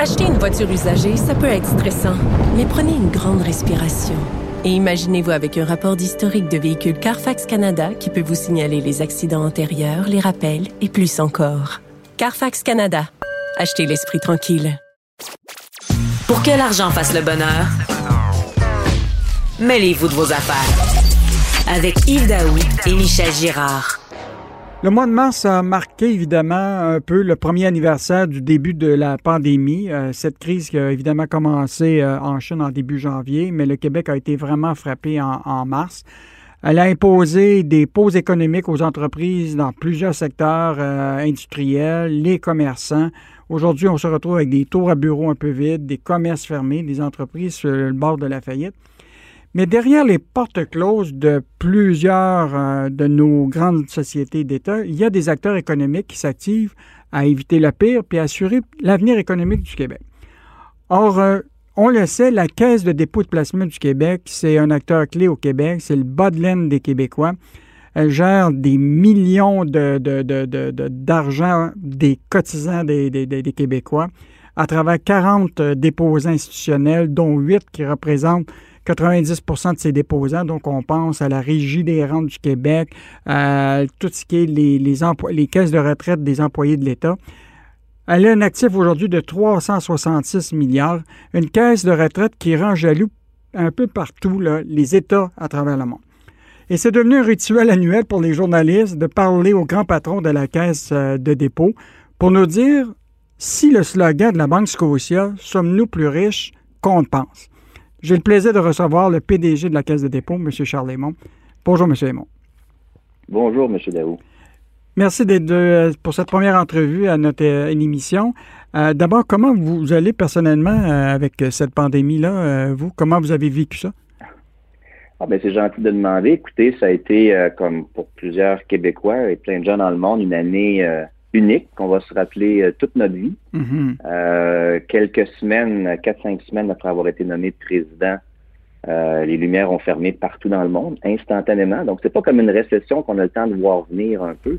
Acheter une voiture usagée, ça peut être stressant, mais prenez une grande respiration. Et imaginez-vous avec un rapport d'historique de véhicule Carfax Canada qui peut vous signaler les accidents antérieurs, les rappels et plus encore. Carfax Canada. Achetez l'esprit tranquille. Pour que l'argent fasse le bonheur, mêlez-vous de vos affaires. Avec Yves Daou et Michel Girard. Le mois de mars a marqué évidemment un peu le premier anniversaire du début de la pandémie. Euh, cette crise qui a évidemment commencé euh, en Chine en début janvier, mais le Québec a été vraiment frappé en, mars. Elle a imposé des pauses économiques aux entreprises dans plusieurs secteurs euh, industriels, les commerçants. Aujourd'hui, on se retrouve avec des tours à bureaux un peu vides, des commerces fermés, des entreprises sur le bord de la faillite. Mais derrière les portes closes de plusieurs euh, de nos grandes sociétés d'État, il y a des acteurs économiques qui s'activent à éviter le pire puis à assurer l'avenir économique du Québec. Or, euh, on le sait, la Caisse de dépôt de placement du Québec, c'est un acteur clé au Québec, c'est le bas de laine des Québécois. Elle gère des millions d'argent des cotisants des, des, Québécois à travers 40 euh, déposants institutionnels, dont 8 qui représentent 90 de ses déposants. Donc, on pense à la Régie des rentes du Québec, à tout ce qui est les, caisses de retraite des employés de l'État. Elle a un actif aujourd'hui de 366 milliards, une caisse de retraite qui rend jaloux un peu partout les États à travers le monde. Et c'est devenu un rituel annuel pour les journalistes de parler au grand patron de la caisse euh, de dépôt pour nous dire si le slogan de la Banque Scotia, Sommes-nous plus riches qu'on pense? J'ai le plaisir de recevoir le PDG de la Caisse de dépôt, M. Charles Aymon. Bonjour, M. Aymon. Bonjour, M. Daou. Merci d'être pour cette première entrevue à notre euh, émission. Euh, d'abord, comment vous allez personnellement euh, avec cette pandémie-là, vous? Comment vous avez vécu ça? Ah ben c'est gentil de demander. Écoutez, ça a été, comme pour plusieurs Québécois et plein de gens dans le monde, une année unique qu'on va se rappeler euh, toute notre vie. Mm-hmm. Euh, quelques semaines, quatre, cinq semaines après avoir été nommé président, euh, les lumières ont fermé partout dans le monde, instantanément. Donc, c'est pas comme une récession qu'on a le temps de voir venir un peu.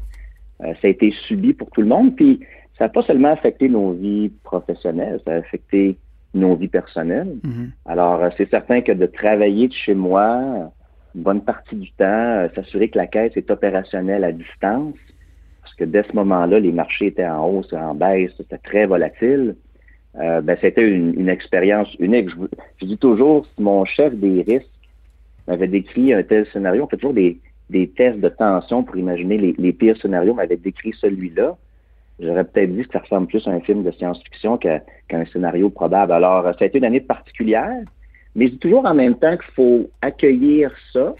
ça a été subi pour tout le monde. Puis, ça n'a pas seulement affecté nos vies professionnelles, ça a affecté nos vies personnelles. Mm-hmm. Alors, c'est certain que de travailler de chez moi, une bonne partie du temps, s'assurer que la caisse est opérationnelle à distance, que dès ce moment-là, les marchés étaient en hausse, en baisse, c'était très volatile. Euh, ben, c'était une, expérience unique. Je, dis toujours, si mon chef des risques m'avait décrit un tel scénario, on fait toujours des, tests de tension pour imaginer les, pires scénarios, m'avait décrit celui-là. J'aurais peut-être dit que ça ressemble plus à un film de science-fiction qu'à un scénario probable. Alors, ça a été une année particulière, mais je dis toujours en même temps qu'il faut accueillir ça,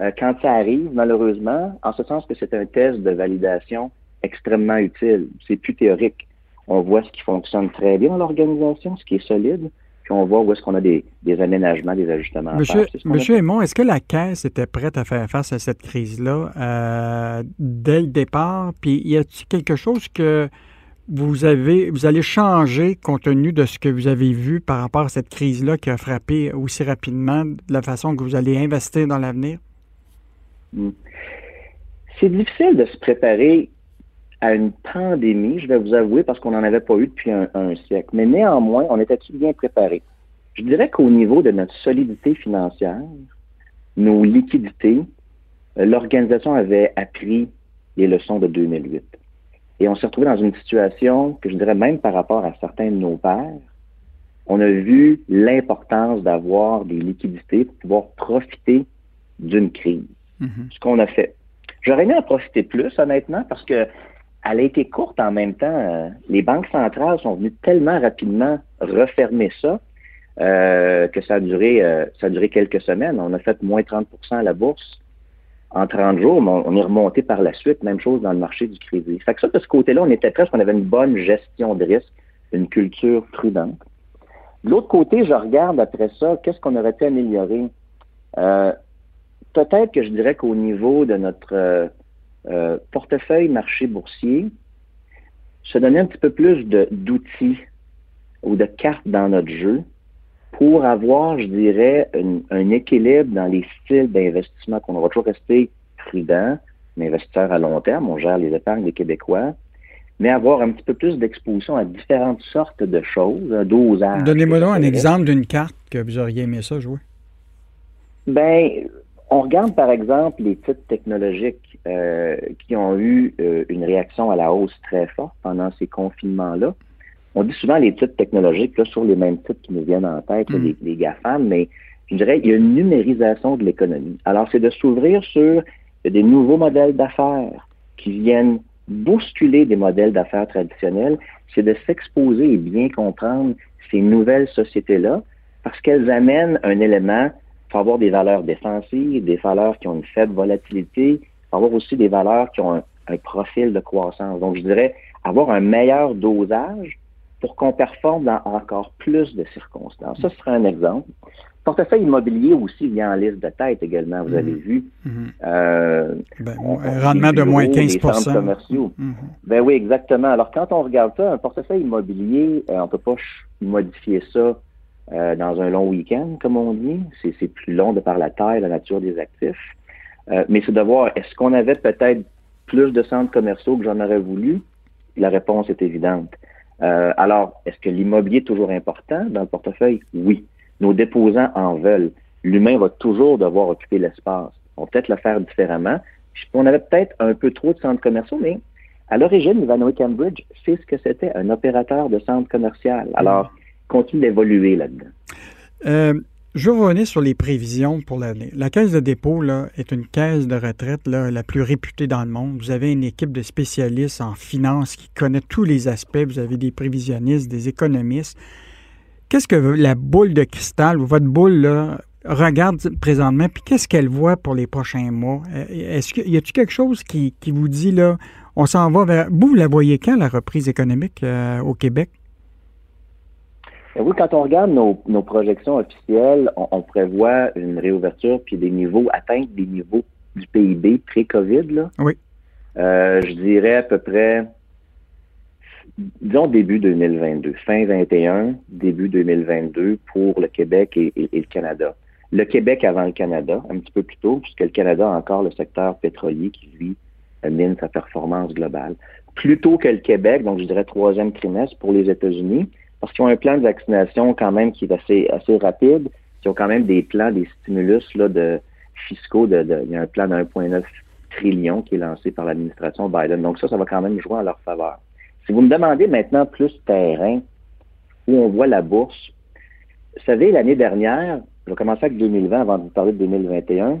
euh, quand ça arrive, malheureusement, en ce sens que c'est un test de validation extrêmement utile. C'est plus théorique. On voit ce qui fonctionne très bien dans l'organisation, ce qui est solide, puis on voit où est-ce qu'on a des, aménagements, des ajustements. Monsieur, faire. Monsieur Aymon, est-ce que la Caisse était prête à faire face à cette crise-là euh, dès le départ? Puis y a-t-il quelque chose que vous avez, vous allez changer compte tenu de ce que vous avez vu par rapport à cette crise-là qui a frappé aussi rapidement, de la façon que vous allez investir dans l'avenir? Hmm. C'est difficile de se préparer à une pandémie, je vais vous avouer, parce qu'on n'en avait pas eu depuis un, siècle. Mais néanmoins, on était bien préparé. Je dirais qu'au niveau de notre solidité financière, nos liquidités, euh, l'organisation avait appris les leçons de 2008. Et on s'est retrouvé dans une situation que je dirais même par rapport à certains de nos pères, on a vu l'importance d'avoir des liquidités pour pouvoir profiter d'une crise. Mhm. ce qu'on a fait. J'aurais aimé en profiter plus, honnêtement, parce que elle a été courte en même temps. Euh, les banques centrales sont venues tellement rapidement refermer ça euh, que ça a duré euh, ça a duré quelques semaines. On a fait moins 30% à la bourse en 30 jours, mais on, est remonté par la suite. Même chose dans le marché du crédit. Fait que ça, de ce côté-là, on était presque, on avait une bonne gestion de risque, une culture prudente. De l'autre côté, je regarde après ça, qu'est-ce qu'on aurait pu améliorer? Euh, peut-être que je dirais qu'au niveau de notre euh, portefeuille marché boursier, se donner un petit peu plus d'outils ou de cartes dans notre jeu pour avoir, je dirais, un, équilibre dans les styles d'investissement qu'on va toujours rester prudent, un investisseur à long terme, on gère les épargnes des Québécois, mais avoir un petit peu plus d'exposition à différentes sortes de choses, un dosage. Donnez-moi donc un exemple d'une carte que vous auriez aimé ça jouer. Ben, on regarde par exemple les titres technologiques euh, qui ont eu euh, une réaction à la hausse très forte pendant ces confinements-là. On dit souvent les titres technologiques là, sur les mêmes titres qui nous viennent en tête, mm. les, les GAFAM, mais je dirais il y a une numérisation de l'économie. Alors, c'est de s'ouvrir sur des nouveaux modèles d'affaires qui viennent bousculer des modèles d'affaires traditionnels, c'est de s'exposer et bien comprendre ces nouvelles sociétés-là parce qu'elles amènent un élément, faut avoir des valeurs défensives, des valeurs qui ont une faible volatilité, il faut avoir aussi des valeurs qui ont un, un profil de croissance. Donc, je dirais avoir un meilleur dosage pour qu'on performe dans encore plus de circonstances. Ça, ce serait un exemple. Portefeuille immobilier aussi vient en liste de tête également, vous avez mhm. vu. Euh, ben, un rendement de moins 15 commerciaux. Mhm. Ben oui, exactement. Alors, quand on regarde ça, un portefeuille immobilier, euh, on ne peut pas modifier ça euh, dans un long week-end, comme on dit. C'est plus long de par la taille, la nature des actifs. mais c'est de voir, est-ce qu'on avait peut-être plus de centres commerciaux que j'en aurais voulu? La réponse est évidente. alors, est-ce que l'immobilier est toujours important dans le portefeuille? Oui. Nos déposants en veulent. L'humain va toujours devoir occuper l'espace. On va peut-être le faire différemment. On avait peut-être un peu trop de centres commerciaux, mais à l'origine, Ivanhoe Cambridge, c'est ce que c'était, un opérateur de centre commercial. Alors, continue d'évoluer là-dedans. Euh, je vais revenir sur les prévisions pour l'année. La caisse de dépôt là, est une caisse de retraite là, la plus réputée dans le monde. Vous avez une équipe de spécialistes en finance qui connaît tous les aspects. Vous avez des prévisionnistes, des économistes. Qu'est-ce que la boule de cristal ou votre boule là, regarde présentement, puis qu'est-ce qu'elle voit pour les prochains mois? Euh, est-ce qu'il y a-t-il quelque chose qui, vous dit là, on s'en va vers. Vous, la voyez quand, la reprise économique euh, au Québec? Oui, quand on regarde nos, projections officielles, on, prévoit une réouverture puis des niveaux, atteindre des niveaux du PIB pré-COVID. Oui. Euh, je dirais à peu près disons début 2022, fin 21, début 2022 pour le Québec et, le Canada. Le Québec avant le Canada, un petit peu plus tôt, puisque le Canada a encore le secteur pétrolier qui, lui, mine sa performance globale. Plus tôt que le Québec, donc je dirais troisième trimestre pour les États-Unis, parce qu'ils ont un plan de vaccination quand même qui est assez, assez rapide. Ils ont quand même des plans, des stimulus là, de fiscaux. De, il y a un plan de 1,9 trillion qui est lancé par l'administration Biden. Donc ça, ça va quand même jouer en leur faveur. Si vous me demandez maintenant plus terrain, où on voit la bourse, vous savez, l'année dernière, je vais commencer avec 2020 avant de vous parler de 2021.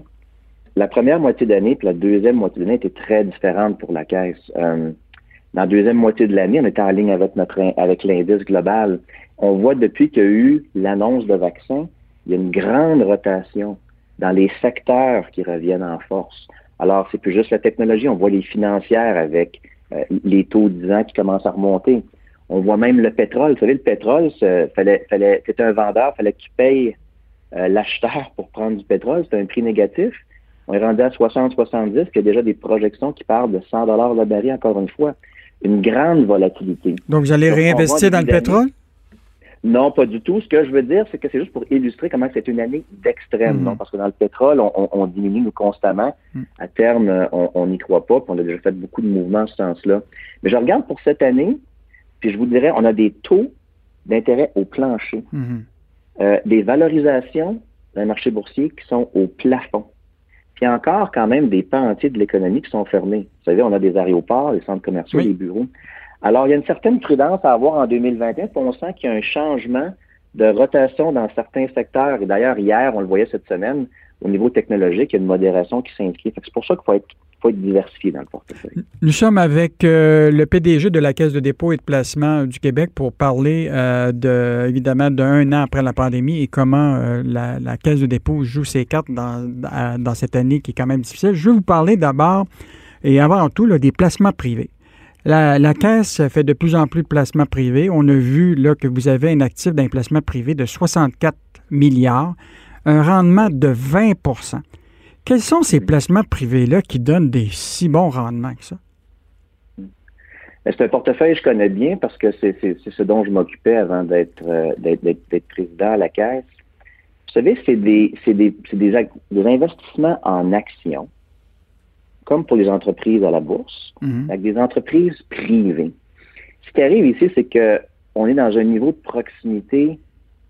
La première moitié d'année puis la deuxième moitié d'année était très différente pour la caisse. Euh, dans la deuxième moitié de l'année, on était en ligne avec notre avec l'indice global. On voit depuis qu'il y a eu l'annonce de vaccins, il y a une grande rotation dans les secteurs qui reviennent en force. Alors, c'est plus juste la technologie, on voit les financières avec euh, les taux 10 ans qui commencent à remonter. On voit même le pétrole. Vous savez, le pétrole, fallait, fallait, c'était un vendeur, fallait qu'il paye euh, l'acheteur pour prendre du pétrole. C'était un prix négatif. On est rendu à 60-70, il y a déjà des projections qui parlent de 100 dollars le baril, encore une fois. Une grande volatilité. Donc, vous allez réinvestir dans le pétrole? Non, pas du tout. Ce que je veux dire, c'est que c'est juste pour illustrer comment c'est une année d'extrême. Mm. Non, parce que dans le pétrole, on, diminue nous constamment. Mm. À terme, on n'y croit pas. Puis on a déjà fait beaucoup de mouvements en ce sens-là. Mais je regarde pour cette année, puis je vous dirais, on a des taux d'intérêt au plancher, mm-hmm. euh, des valorisations d'un marché boursier qui sont au plafond. Puis encore quand même des pans entiers de l'économie qui sont fermés. Vous savez, on a des aéroports, des centres commerciaux, des bureaux. Alors, il y a une certaine prudence à avoir en 2021, puis on sent qu'il y a un changement de rotation dans certains secteurs. Et d'ailleurs, hier, on le voyait cette semaine, au niveau technologique, il y a une modération qui s'inscrit. C'est pour ça qu'il faut être, dans le portefeuille. Nous sommes avec euh, le PDG de la Caisse de dépôt et de placement du Québec pour parler euh, de, évidemment d'un an après la pandémie et comment euh, la, Caisse de dépôt joue ses cartes dans, cette année qui est quand même difficile. Je vais vous parler d'abord et avant tout des placements privés. La, Caisse fait de plus en plus de placements privés. On a vu là, que vous avez un actif d'un placement privé de 64 milliards, un rendement de 20 Quels sont ces placements privés-là qui donnent des si bons rendements que ça? C'est un portefeuille que je connais bien parce que c'est ce dont je m'occupais avant d'être euh, président à la Caisse. Vous savez, c'est des, des, des, investissements en actions, comme pour les entreprises à la bourse, mhm. avec des entreprises privées. Ce qui arrive ici, c'est que on est dans un niveau de proximité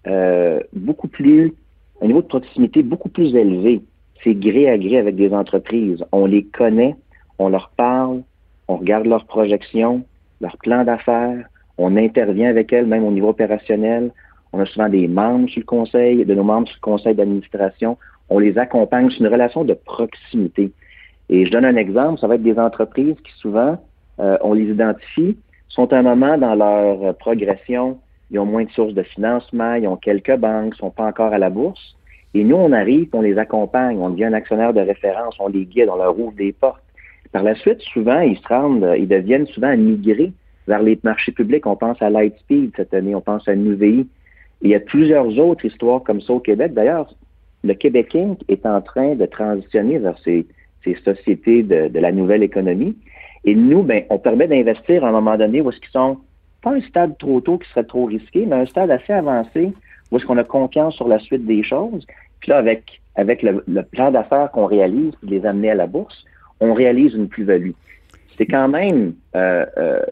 euh, beaucoup plus, un niveau de proximité beaucoup plus élevé. C'est gré à gré avec des entreprises. On les connaît, on leur parle, on regarde leurs projections, leurs plans d'affaires, on intervient avec elles, même au niveau opérationnel. On a souvent des membres sur le conseil, de nos membres sur le conseil d'administration. On les accompagne. C'est une relation de proximité. Et je donne un exemple, ça va être des entreprises qui souvent, euh, on les identifie, sont à un moment dans leur progression, ils ont moins de sources de financement, ils ont quelques banques, sont pas encore à la bourse. Et nous, on arrive, on les accompagne, on devient un actionnaire de référence, on les guide, on leur ouvre des portes. Par la suite, souvent, ils se rendent, ils deviennent souvent migrés vers les marchés publics. On pense à Lightspeed cette année, on pense à NUVI. Il y a plusieurs autres histoires comme ça au Québec. D'ailleurs, le Québec Inc. est en train de transitionner vers ces, sociétés de, la nouvelle économie. Et nous, ben, on permet d'investir à un moment donné où est-ce qu'ils sont pas un stade trop tôt qui serait trop risqué, mais un stade assez avancé où est-ce qu'on a confiance sur la suite des choses. Puis là, avec, avec le, plan d'affaires qu'on réalise, les amener à la bourse, on réalise une plus-value. C'est quand même euh, euh,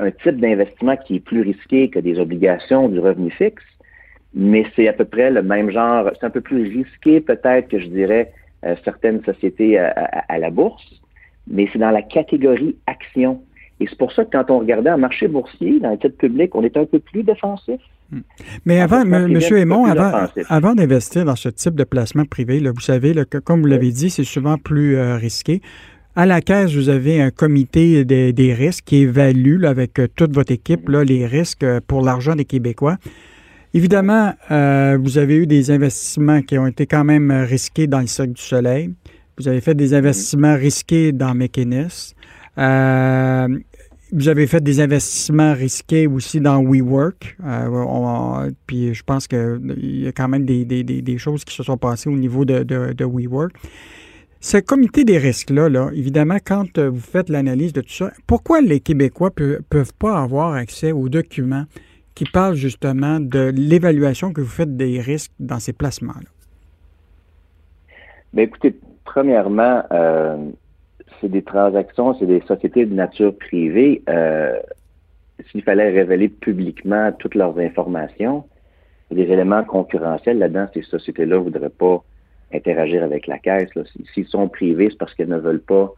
un type d'investissement qui est plus risqué que des obligations du revenu fixe, mais c'est à peu près le même genre. C'est un peu plus risqué peut-être que je dirais euh, certaines sociétés à, la bourse, mais c'est dans la catégorie action. Et c'est pour ça que quand on regardait un marché boursier, dans le titre public, on était un peu plus défensif. Hmm. Mais avant, M. Aymon, avant, d'investir dans ce type de placement privé, vous savez, comme vous l'avez dit, c'est souvent plus euh, risqué. À la caisse, vous avez un comité des, risques qui évalue avec euh, toute votre équipe les risques euh, pour l'argent des Québécois. Évidemment, vous avez eu des investissements qui ont été quand même risqués dans le Cirque du Soleil. Vous avez fait des investissements risqués dans McInnes. Vous avez fait des investissements risqués aussi dans WeWork. Euh, puis je pense qu'il y a quand même des, choses qui se sont passées au niveau de, WeWork. Ce comité des risques-là, là, évidemment, quand vous faites l'analyse de tout ça, pourquoi les Québécois ne peuvent pas avoir accès aux documents qui parlent justement de l'évaluation que vous faites des risques dans ces placements-là? Bien, écoutez, premièrement, euh, c'est des transactions, c'est des sociétés de nature privée. Euh, s'il fallait révéler publiquement toutes leurs informations, des éléments concurrentiels là-dedans, ces sociétés-là ne voudraient pas interagir avec la caisse. S'ils sont privés, c'est parce qu'elles ne veulent pas,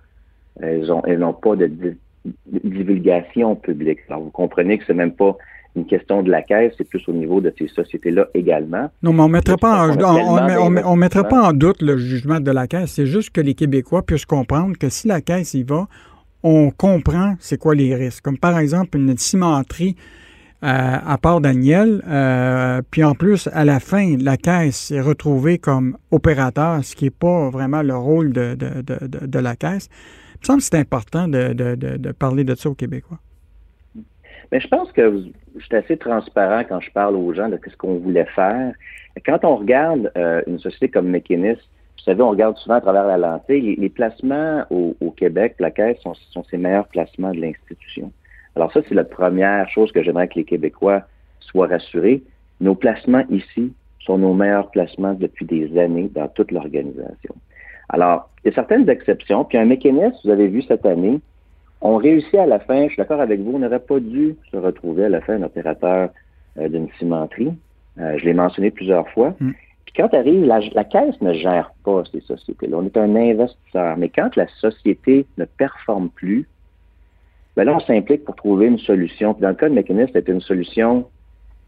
elles n'ont pas de, divulgation publique. Alors, vous comprenez que c'est même pas une question de la caisse, c'est plus au niveau de ces sociétés-là également. Non, mais on ne mettra, pas en, on, mettra pas en doute le jugement de la caisse. C'est juste que les Québécois puissent comprendre que si la caisse y va, on comprend c'est quoi les risques. Comme par exemple une cimenterie euh, à part Daniel, euh, puis en plus, à la fin, la caisse est retrouvée comme opérateur, ce qui n'est pas vraiment le rôle de, de, de, de la caisse. Il me semble que c'est important de, parler de ça aux Québécois. Mais je pense que je suis assez transparent quand je parle aux gens de ce qu'on voulait faire. Quand on regarde euh, une société comme McKinnis, vous savez, on regarde souvent à travers la lentille, les, placements au, Québec, la sont, sont ses meilleurs placements de l'institution. Alors ça, c'est la première chose que j'aimerais que les Québécois soient rassurés. Nos placements ici sont nos meilleurs placements depuis des années dans toute l'organisation. Alors, il y a certaines exceptions. Puis un mécanisme, vous avez vu cette année, on réussit à la fin, je suis d'accord avec vous, on n'aurait pas dû se retrouver à la fin un opérateur euh, d'une cimenterie. Euh, je l'ai mentionné plusieurs fois. Mm. Puis quand arrive, la, la, caisse ne gère pas ces sociétés-là. On est un investisseur. Mais quand la société ne performe plus, ben là, on s'implique pour trouver une solution. Puis dans le cas de Mécanisme, c'était une solution,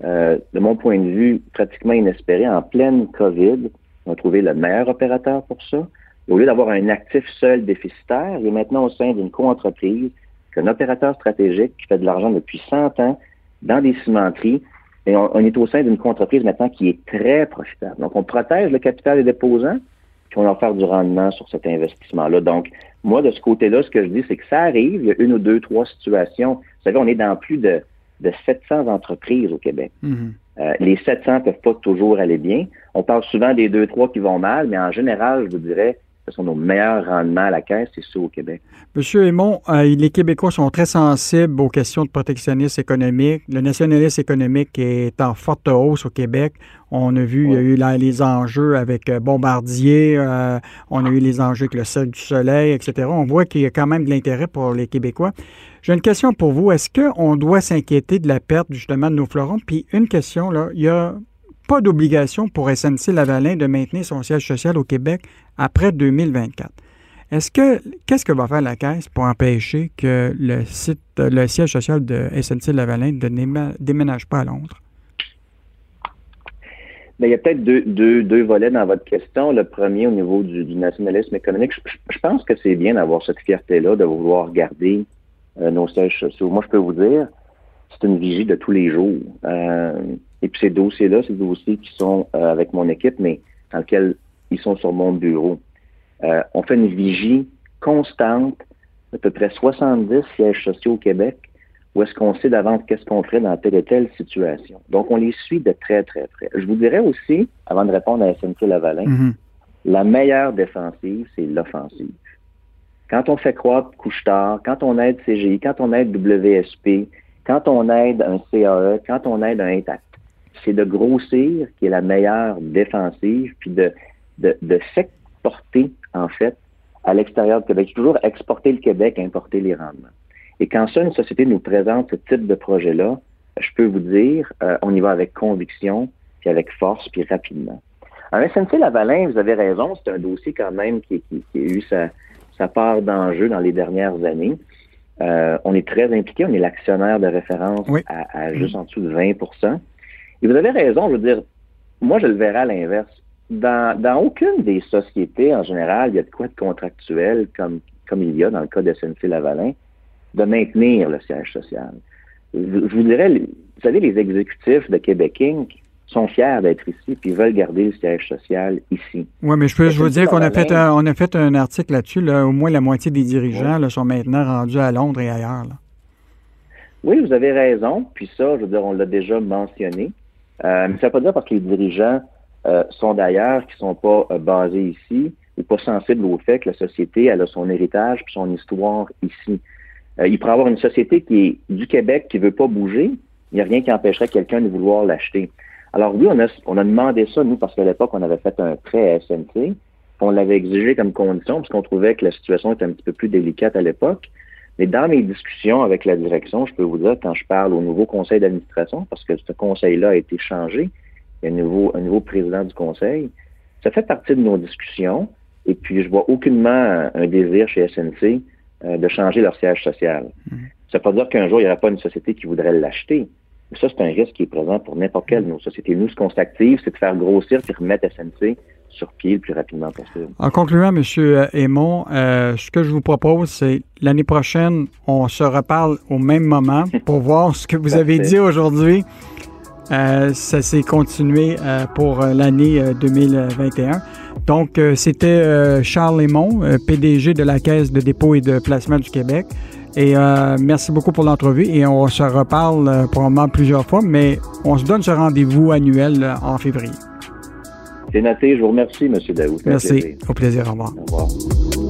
euh, de mon point de vue, pratiquement inespérée. En pleine COVID, on a trouvé le meilleur opérateur pour ça au lieu d'avoir un actif seul déficitaire, il est maintenant au sein d'une co-entreprise, un opérateur stratégique qui fait de l'argent depuis 100 ans dans des cimenteries. Et on, est au sein d'une co-entreprise maintenant qui est très profitable. Donc, on protège le capital des déposants, puis on va faire du rendement sur cet investissement-là. Donc, moi, de ce côté-là, ce que je dis, c'est que ça arrive, il y a une ou deux, trois situations. Vous savez, on est dans plus de, de 700 entreprises au Québec. Mhm. Euh, les 700 peuvent pas toujours aller bien. On parle souvent des deux, trois qui vont mal, mais en général, je vous dirais, ce sont nos meilleurs rendements à la caisse, c'est ceux au Québec. Monsieur Aymon, euh, les Québécois sont très sensibles aux questions de protectionnisme économique. Le nationalisme économique est en forte hausse au Québec. On a vu, il y a eu là, les enjeux avec euh, Bombardier, euh, on a eu les enjeux avec le Cercle du Soleil, etc. On voit qu'il y a quand même de l'intérêt pour les Québécois. J'ai une question pour vous. Est-ce qu'on doit s'inquiéter de la perte justement de nos fleurons? Puis une question, là, il y a pas d'obligation pour SNC-Lavalin de maintenir son siège social au Québec après 2024. Est-ce que qu'est-ce que va faire la Caisse pour empêcher que le site, le siège social de SNC-Lavalin ne déménage pas à Londres? Bien, il y a peut-être deux, deux, deux, volets dans votre question. Le premier, au niveau du, nationalisme économique, je, pense que c'est bien d'avoir cette fierté-là, de vouloir garder euh, nos sièges sociaux. Moi, je peux vous dire, c'est une vigie de tous les jours. Euh, et puis ces dossiers-là, des dossiers qui sont euh, avec mon équipe, mais dans lesquels ils sont sur mon bureau. Euh, on fait une vigie constante d'à peu près 70 sièges sociaux au Québec où est-ce qu'on sait d'avance qu'est-ce qu'on ferait dans telle et telle situation. Donc, on les suit de très, très près. Je vous dirais aussi, avant de répondre à SNC Lavalin, mm -hmm. la meilleure défensive, c'est l'offensive. Quand on fait croître couche-tard, quand on aide CGI, quand on aide WSP, quand on aide un CAE, quand on aide un Intact, c'est de grossir qui est la meilleure défensive, puis de, de, de s'exporter, en fait, à l'extérieur du Québec. Toujours exporter le Québec, importer les rendements. Et quand ça, une société nous présente ce type de projet-là, je peux vous dire, euh, on y va avec conviction, puis avec force, puis rapidement. En SNC Lavalin, vous avez raison, c'est un dossier quand même qui, qui, qui a eu sa, sa part d'enjeu dans les dernières années. Euh, on est très impliqué, on est l'actionnaire de référence oui. à, à, juste en dessous de 20 Et vous avez raison, je veux dire, moi je le verrai à l'inverse. Dans, dans aucune des sociétés, en général, il y a de quoi de contractuel, comme, comme il y a dans le cas de SNC Lavalin, de maintenir le siège social. Je, je vous dirais, vous savez, les exécutifs de Québec Inc., sont fiers d'être ici puis veulent garder le siège social ici. Oui, mais je peux je vous dire qu'on a fait un, on a fait un article là-dessus. Là, au moins la moitié des dirigeants là, sont maintenant rendus à Londres et ailleurs. Là. Oui, vous avez raison. Puis ça, je veux dire, on l'a déjà mentionné. Euh, mais ça ne veut pas dire parce que les dirigeants euh, sont d'ailleurs, qui ne sont pas euh, basés ici, ou pas sensibles au fait que la société elle a son héritage puis son histoire ici. il pourrait y avoir une société qui est du Québec qui veut pas bouger. Il n'y a rien qui empêcherait quelqu'un de vouloir l'acheter. Alors oui, on a, on a demandé ça, nous, parce qu'à l'époque, on avait fait un prêt à SNC. On l'avait exigé comme condition, parce qu'on trouvait que la situation était un petit peu plus délicate à l'époque. Mais dans mes discussions avec la direction, je peux vous dire, quand je parle au nouveau conseil d'administration, parce que ce conseil-là a été changé, il y a un nouveau, un nouveau président du conseil, ça fait partie de nos discussions. Et puis, je vois aucunement un désir chez SNC euh, de changer leur siège social. Mmh. Ça ne veut pas dire qu'un jour, il n'y aura pas une société qui voudrait l'acheter. Ça, c'est un risque qui est présent pour n'importe quelle de nos sociétés. Nous, ce qu'on s'active, c'est de faire grossir et remettre SNC sur pied le plus rapidement possible. En concluant, M. Aymon, euh, ce que je vous propose, c'est l'année prochaine, on se reparle au même moment pour voir ce que vous avez dit aujourd'hui. Euh, ça s'est continué euh, pour l'année 2021. Donc, c'était Charles Aymon, PDG de la Caisse de dépôt et de placement du Québec. Et euh, merci beaucoup pour l'entrevue et on se reparle euh, probablement plusieurs fois, mais on se donne ce rendez-vous annuel euh, en février. C'est noté. Je vous remercie, M. Daoud. Merci. Au plaisir. Au revoir. Au revoir.